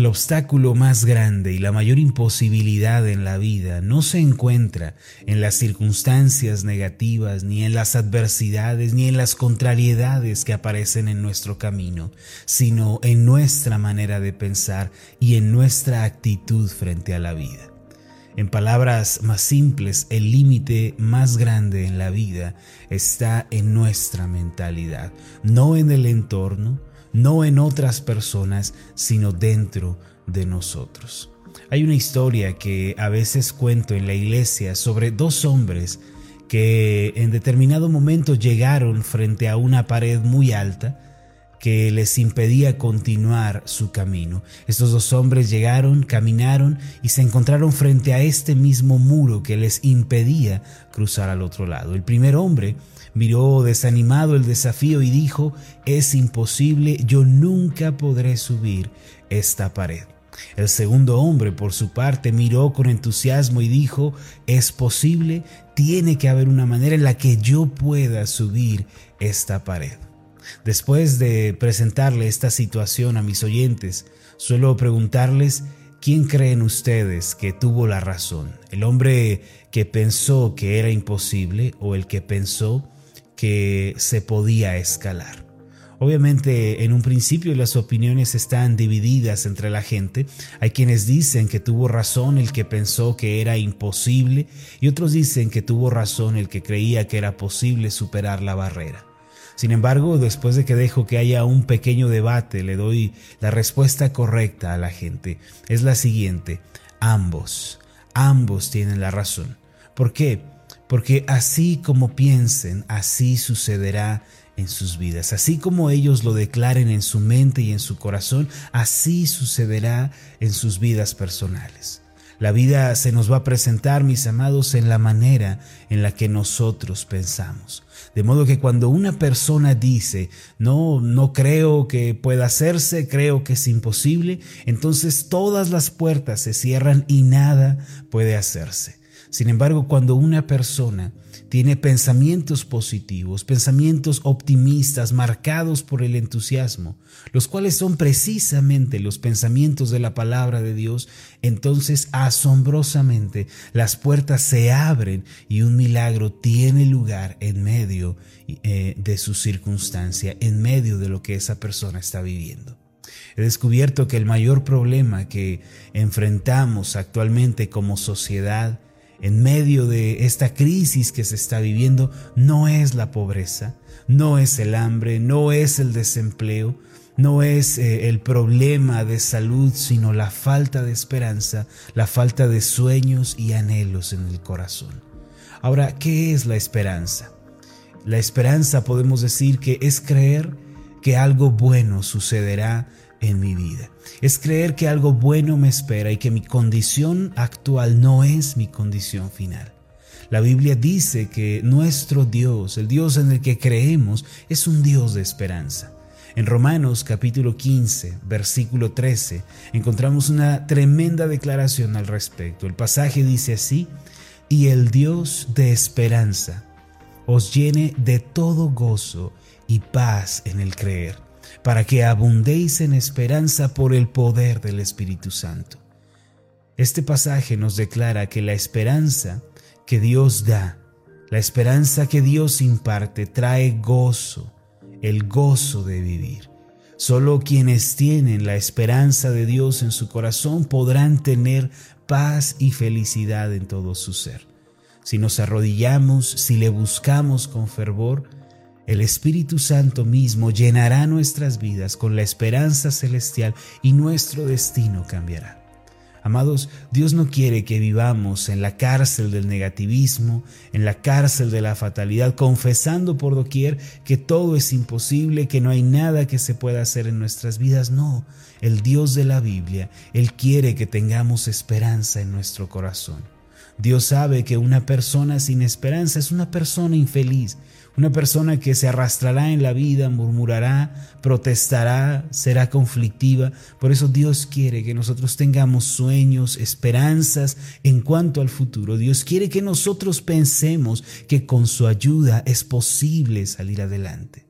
El obstáculo más grande y la mayor imposibilidad en la vida no se encuentra en las circunstancias negativas, ni en las adversidades, ni en las contrariedades que aparecen en nuestro camino, sino en nuestra manera de pensar y en nuestra actitud frente a la vida. En palabras más simples, el límite más grande en la vida está en nuestra mentalidad, no en el entorno, no en otras personas, sino dentro de nosotros. Hay una historia que a veces cuento en la iglesia sobre dos hombres que en determinado momento llegaron frente a una pared muy alta que les impedía continuar su camino. Estos dos hombres llegaron, caminaron y se encontraron frente a este mismo muro que les impedía cruzar al otro lado. El primer hombre miró desanimado el desafío y dijo, es imposible, yo nunca podré subir esta pared. El segundo hombre, por su parte, miró con entusiasmo y dijo, es posible, tiene que haber una manera en la que yo pueda subir esta pared. Después de presentarle esta situación a mis oyentes, suelo preguntarles, ¿quién creen ustedes que tuvo la razón? ¿El hombre que pensó que era imposible o el que pensó que se podía escalar. Obviamente en un principio las opiniones están divididas entre la gente. Hay quienes dicen que tuvo razón el que pensó que era imposible y otros dicen que tuvo razón el que creía que era posible superar la barrera. Sin embargo, después de que dejo que haya un pequeño debate, le doy la respuesta correcta a la gente. Es la siguiente. Ambos, ambos tienen la razón. ¿Por qué? porque así como piensen, así sucederá en sus vidas. Así como ellos lo declaren en su mente y en su corazón, así sucederá en sus vidas personales. La vida se nos va a presentar, mis amados, en la manera en la que nosotros pensamos. De modo que cuando una persona dice, no, no creo que pueda hacerse, creo que es imposible, entonces todas las puertas se cierran y nada puede hacerse. Sin embargo, cuando una persona tiene pensamientos positivos, pensamientos optimistas marcados por el entusiasmo, los cuales son precisamente los pensamientos de la palabra de Dios, entonces asombrosamente las puertas se abren y un milagro tiene lugar en medio eh, de su circunstancia, en medio de lo que esa persona está viviendo. He descubierto que el mayor problema que enfrentamos actualmente como sociedad en medio de esta crisis que se está viviendo no es la pobreza, no es el hambre, no es el desempleo, no es eh, el problema de salud, sino la falta de esperanza, la falta de sueños y anhelos en el corazón. Ahora, ¿qué es la esperanza? La esperanza podemos decir que es creer que algo bueno sucederá en mi vida. Es creer que algo bueno me espera y que mi condición actual no es mi condición final. La Biblia dice que nuestro Dios, el Dios en el que creemos, es un Dios de esperanza. En Romanos capítulo 15, versículo 13, encontramos una tremenda declaración al respecto. El pasaje dice así, y el Dios de esperanza os llene de todo gozo y paz en el creer para que abundéis en esperanza por el poder del Espíritu Santo. Este pasaje nos declara que la esperanza que Dios da, la esperanza que Dios imparte, trae gozo, el gozo de vivir. Solo quienes tienen la esperanza de Dios en su corazón podrán tener paz y felicidad en todo su ser. Si nos arrodillamos, si le buscamos con fervor, el Espíritu Santo mismo llenará nuestras vidas con la esperanza celestial y nuestro destino cambiará. Amados, Dios no quiere que vivamos en la cárcel del negativismo, en la cárcel de la fatalidad, confesando por doquier que todo es imposible, que no hay nada que se pueda hacer en nuestras vidas. No, el Dios de la Biblia, Él quiere que tengamos esperanza en nuestro corazón. Dios sabe que una persona sin esperanza es una persona infeliz, una persona que se arrastrará en la vida, murmurará, protestará, será conflictiva. Por eso Dios quiere que nosotros tengamos sueños, esperanzas en cuanto al futuro. Dios quiere que nosotros pensemos que con su ayuda es posible salir adelante.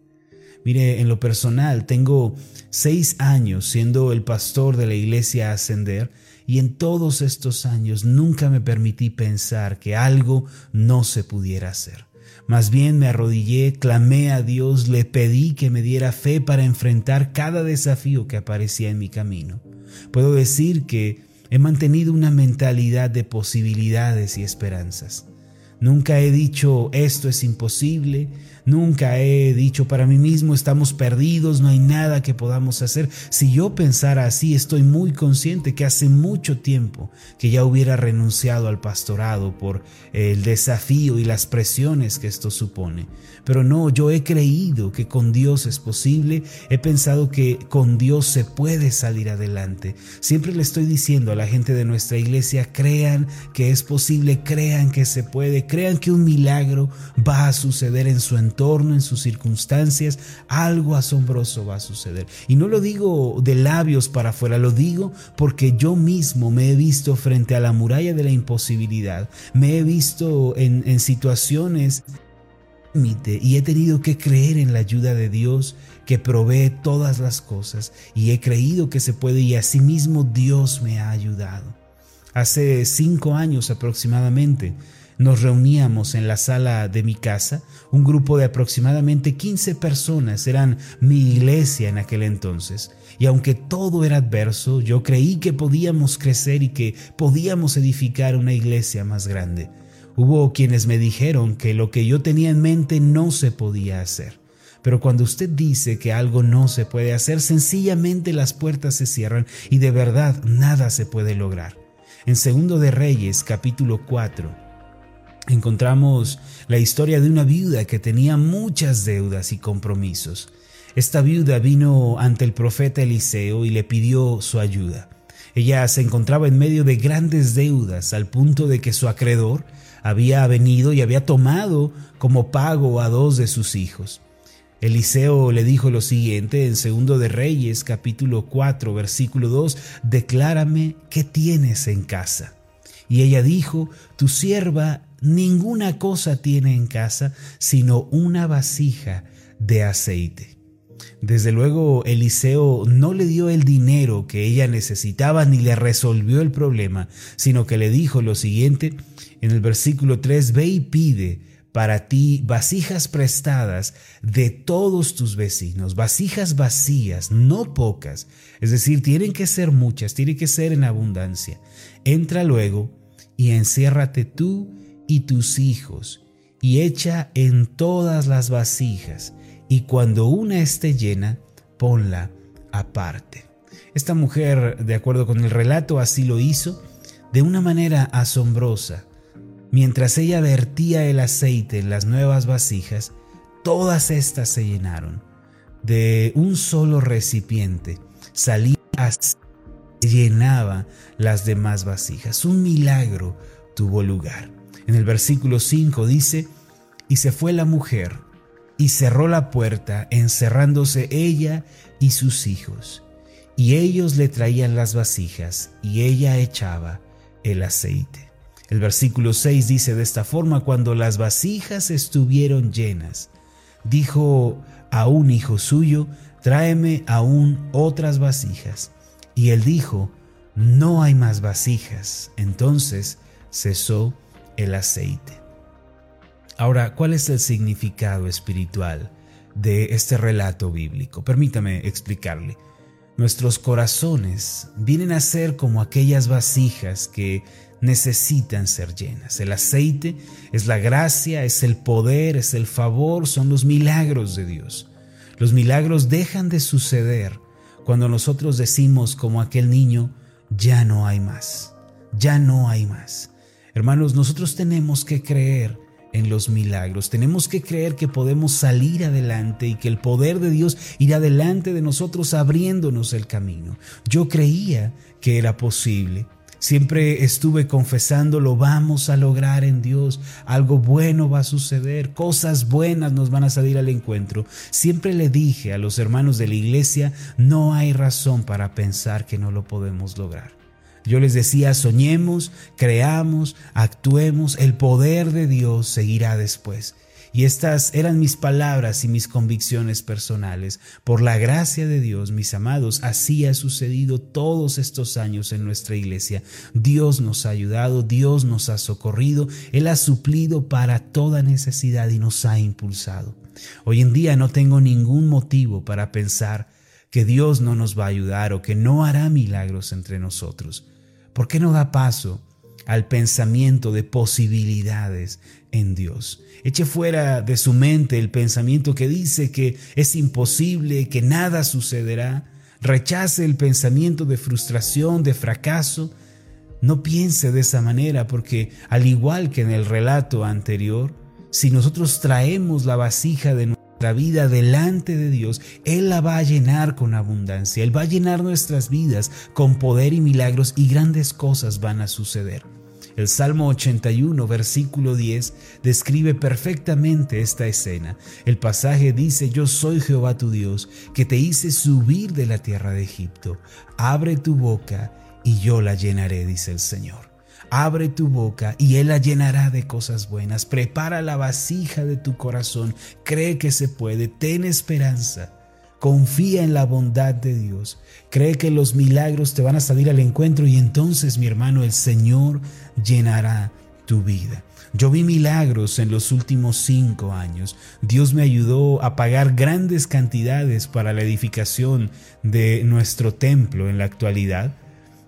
Mire, en lo personal, tengo seis años siendo el pastor de la iglesia Ascender y en todos estos años nunca me permití pensar que algo no se pudiera hacer. Más bien me arrodillé, clamé a Dios, le pedí que me diera fe para enfrentar cada desafío que aparecía en mi camino. Puedo decir que he mantenido una mentalidad de posibilidades y esperanzas. Nunca he dicho esto es imposible, nunca he dicho para mí mismo estamos perdidos, no hay nada que podamos hacer. Si yo pensara así, estoy muy consciente que hace mucho tiempo que ya hubiera renunciado al pastorado por el desafío y las presiones que esto supone. Pero no, yo he creído que con Dios es posible, he pensado que con Dios se puede salir adelante. Siempre le estoy diciendo a la gente de nuestra iglesia, crean que es posible, crean que se puede, crean que un milagro va a suceder en su entorno, en sus circunstancias, algo asombroso va a suceder. Y no lo digo de labios para afuera, lo digo porque yo mismo me he visto frente a la muralla de la imposibilidad, me he visto en, en situaciones y he tenido que creer en la ayuda de Dios que provee todas las cosas y he creído que se puede y asimismo Dios me ha ayudado. Hace cinco años aproximadamente nos reuníamos en la sala de mi casa, un grupo de aproximadamente 15 personas, eran mi iglesia en aquel entonces, y aunque todo era adverso, yo creí que podíamos crecer y que podíamos edificar una iglesia más grande. Hubo quienes me dijeron que lo que yo tenía en mente no se podía hacer. Pero cuando usted dice que algo no se puede hacer, sencillamente las puertas se cierran y de verdad nada se puede lograr. En Segundo de Reyes, capítulo 4, encontramos la historia de una viuda que tenía muchas deudas y compromisos. Esta viuda vino ante el profeta Eliseo y le pidió su ayuda. Ella se encontraba en medio de grandes deudas al punto de que su acreedor había venido y había tomado como pago a dos de sus hijos. Eliseo le dijo lo siguiente en Segundo de Reyes capítulo 4 versículo 2, declárame qué tienes en casa. Y ella dijo, tu sierva ninguna cosa tiene en casa sino una vasija de aceite. Desde luego Eliseo no le dio el dinero que ella necesitaba ni le resolvió el problema, sino que le dijo lo siguiente en el versículo 3, ve y pide para ti vasijas prestadas de todos tus vecinos, vasijas vacías, no pocas, es decir, tienen que ser muchas, tienen que ser en abundancia. Entra luego y enciérrate tú y tus hijos, y echa en todas las vasijas, y cuando una esté llena, ponla aparte. Esta mujer, de acuerdo con el relato, así lo hizo de una manera asombrosa. Mientras ella vertía el aceite en las nuevas vasijas, todas estas se llenaron. De un solo recipiente salía llenaba las demás vasijas. Un milagro tuvo lugar. En el versículo 5 dice, y se fue la mujer y cerró la puerta, encerrándose ella y sus hijos. Y ellos le traían las vasijas y ella echaba el aceite. El versículo 6 dice de esta forma, cuando las vasijas estuvieron llenas, dijo a un hijo suyo, tráeme aún otras vasijas. Y él dijo, no hay más vasijas. Entonces cesó el aceite. Ahora, ¿cuál es el significado espiritual de este relato bíblico? Permítame explicarle. Nuestros corazones vienen a ser como aquellas vasijas que necesitan ser llenas. El aceite es la gracia, es el poder, es el favor, son los milagros de Dios. Los milagros dejan de suceder cuando nosotros decimos como aquel niño, ya no hay más, ya no hay más. Hermanos, nosotros tenemos que creer en los milagros. Tenemos que creer que podemos salir adelante y que el poder de Dios irá delante de nosotros abriéndonos el camino. Yo creía que era posible. Siempre estuve confesando, lo vamos a lograr en Dios, algo bueno va a suceder, cosas buenas nos van a salir al encuentro. Siempre le dije a los hermanos de la iglesia, no hay razón para pensar que no lo podemos lograr. Yo les decía, soñemos, creamos, actuemos, el poder de Dios seguirá después. Y estas eran mis palabras y mis convicciones personales. Por la gracia de Dios, mis amados, así ha sucedido todos estos años en nuestra iglesia. Dios nos ha ayudado, Dios nos ha socorrido, Él ha suplido para toda necesidad y nos ha impulsado. Hoy en día no tengo ningún motivo para pensar que Dios no nos va a ayudar o que no hará milagros entre nosotros. ¿Por qué no da paso al pensamiento de posibilidades en Dios? Eche fuera de su mente el pensamiento que dice que es imposible, que nada sucederá. Rechace el pensamiento de frustración, de fracaso. No piense de esa manera porque al igual que en el relato anterior, si nosotros traemos la vasija de nuestra vida delante de Dios, Él la va a llenar con abundancia. Él va a llenar nuestras vidas con poder y milagros y grandes cosas van a suceder. El Salmo 81, versículo 10, describe perfectamente esta escena. El pasaje dice, yo soy Jehová tu Dios, que te hice subir de la tierra de Egipto. Abre tu boca y yo la llenaré, dice el Señor. Abre tu boca y Él la llenará de cosas buenas. Prepara la vasija de tu corazón. Cree que se puede. Ten esperanza. Confía en la bondad de Dios. Cree que los milagros te van a salir al encuentro y entonces, mi hermano, el Señor llenará tu vida. Yo vi milagros en los últimos cinco años. Dios me ayudó a pagar grandes cantidades para la edificación de nuestro templo en la actualidad.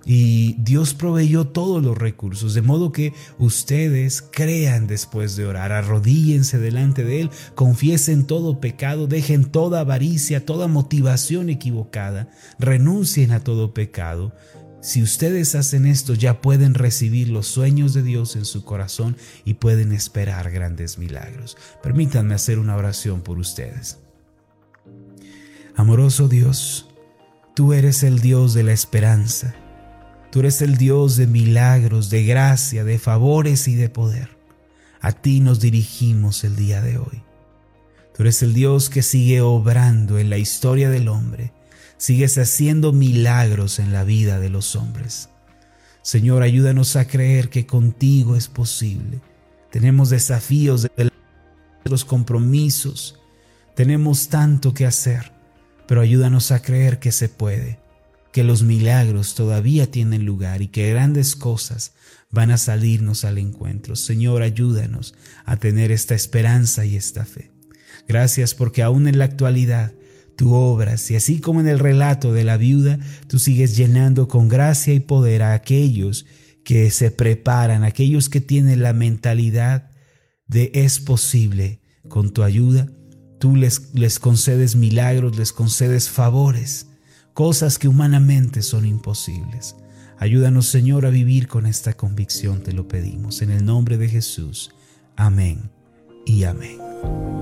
Y Dios proveyó todos los recursos, de modo que ustedes crean después de orar, arrodíllense delante de Él, confiesen todo pecado, dejen toda avaricia, toda motivación equivocada, renuncien a todo pecado. Si ustedes hacen esto, ya pueden recibir los sueños de Dios en su corazón y pueden esperar grandes milagros. Permítanme hacer una oración por ustedes. Amoroso Dios, tú eres el Dios de la esperanza Tú eres el Dios de milagros, de gracia, de favores y de poder. A ti nos dirigimos el día de hoy. Tú eres el Dios que sigue obrando en la historia del hombre. Sigues haciendo milagros en la vida de los hombres. Señor, ayúdanos a creer que contigo es posible. Tenemos desafíos de los compromisos. Tenemos tanto que hacer, pero ayúdanos a creer que se puede que los milagros todavía tienen lugar y que grandes cosas van a salirnos al encuentro. Señor, ayúdanos a tener esta esperanza y esta fe. Gracias porque aún en la actualidad tú obras y así como en el relato de la viuda, tú sigues llenando con gracia y poder a aquellos que se preparan, aquellos que tienen la mentalidad de es posible con tu ayuda. Tú les, les concedes milagros, les concedes favores cosas que humanamente son imposibles. Ayúdanos, Señor, a vivir con esta convicción, te lo pedimos. En el nombre de Jesús. Amén y amén.